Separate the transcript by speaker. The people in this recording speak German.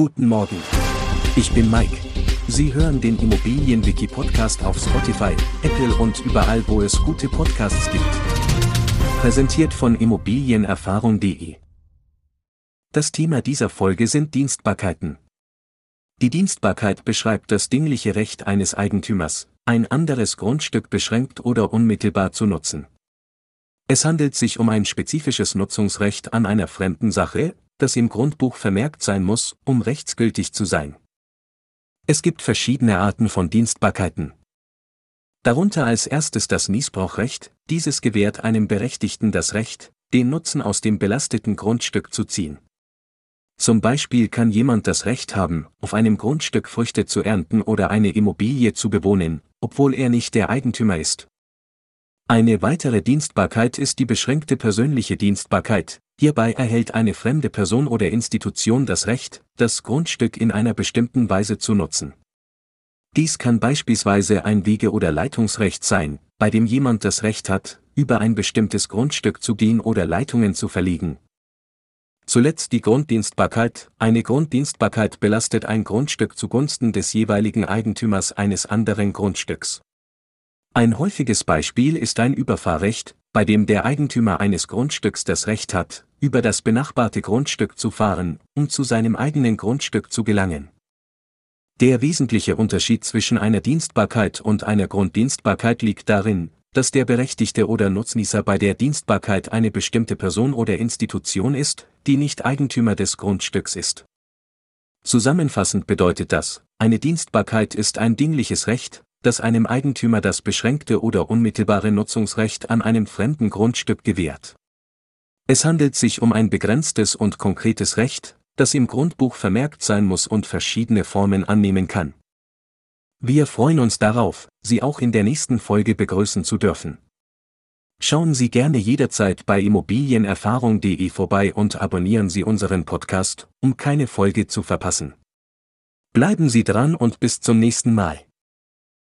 Speaker 1: Guten Morgen. Ich bin Mike. Sie hören den Immobilienwiki-Podcast auf Spotify, Apple und überall, wo es gute Podcasts gibt. Präsentiert von Immobilienerfahrung.de. Das Thema dieser Folge sind Dienstbarkeiten. Die Dienstbarkeit beschreibt das dingliche Recht eines Eigentümers, ein anderes Grundstück beschränkt oder unmittelbar zu nutzen. Es handelt sich um ein spezifisches Nutzungsrecht an einer fremden Sache, das im Grundbuch vermerkt sein muss, um rechtsgültig zu sein. Es gibt verschiedene Arten von Dienstbarkeiten. Darunter als erstes das Missbrauchrecht, dieses gewährt einem Berechtigten das Recht, den Nutzen aus dem belasteten Grundstück zu ziehen. Zum Beispiel kann jemand das Recht haben, auf einem Grundstück Früchte zu ernten oder eine Immobilie zu bewohnen, obwohl er nicht der Eigentümer ist. Eine weitere Dienstbarkeit ist die beschränkte persönliche Dienstbarkeit. Hierbei erhält eine fremde Person oder Institution das Recht, das Grundstück in einer bestimmten Weise zu nutzen. Dies kann beispielsweise ein Wege- oder Leitungsrecht sein, bei dem jemand das Recht hat, über ein bestimmtes Grundstück zu gehen oder Leitungen zu verlegen. Zuletzt die Grunddienstbarkeit. Eine Grunddienstbarkeit belastet ein Grundstück zugunsten des jeweiligen Eigentümers eines anderen Grundstücks. Ein häufiges Beispiel ist ein Überfahrrecht, bei dem der Eigentümer eines Grundstücks das Recht hat, über das benachbarte Grundstück zu fahren, um zu seinem eigenen Grundstück zu gelangen. Der wesentliche Unterschied zwischen einer Dienstbarkeit und einer Grunddienstbarkeit liegt darin, dass der Berechtigte oder Nutznießer bei der Dienstbarkeit eine bestimmte Person oder Institution ist, die nicht Eigentümer des Grundstücks ist. Zusammenfassend bedeutet das, eine Dienstbarkeit ist ein dingliches Recht, das einem Eigentümer das beschränkte oder unmittelbare Nutzungsrecht an einem fremden Grundstück gewährt. Es handelt sich um ein begrenztes und konkretes Recht, das im Grundbuch vermerkt sein muss und verschiedene Formen annehmen kann. Wir freuen uns darauf, Sie auch in der nächsten Folge begrüßen zu dürfen. Schauen Sie gerne jederzeit bei immobilienerfahrung.de vorbei und abonnieren Sie unseren Podcast, um keine Folge zu verpassen. Bleiben Sie dran und bis zum nächsten Mal.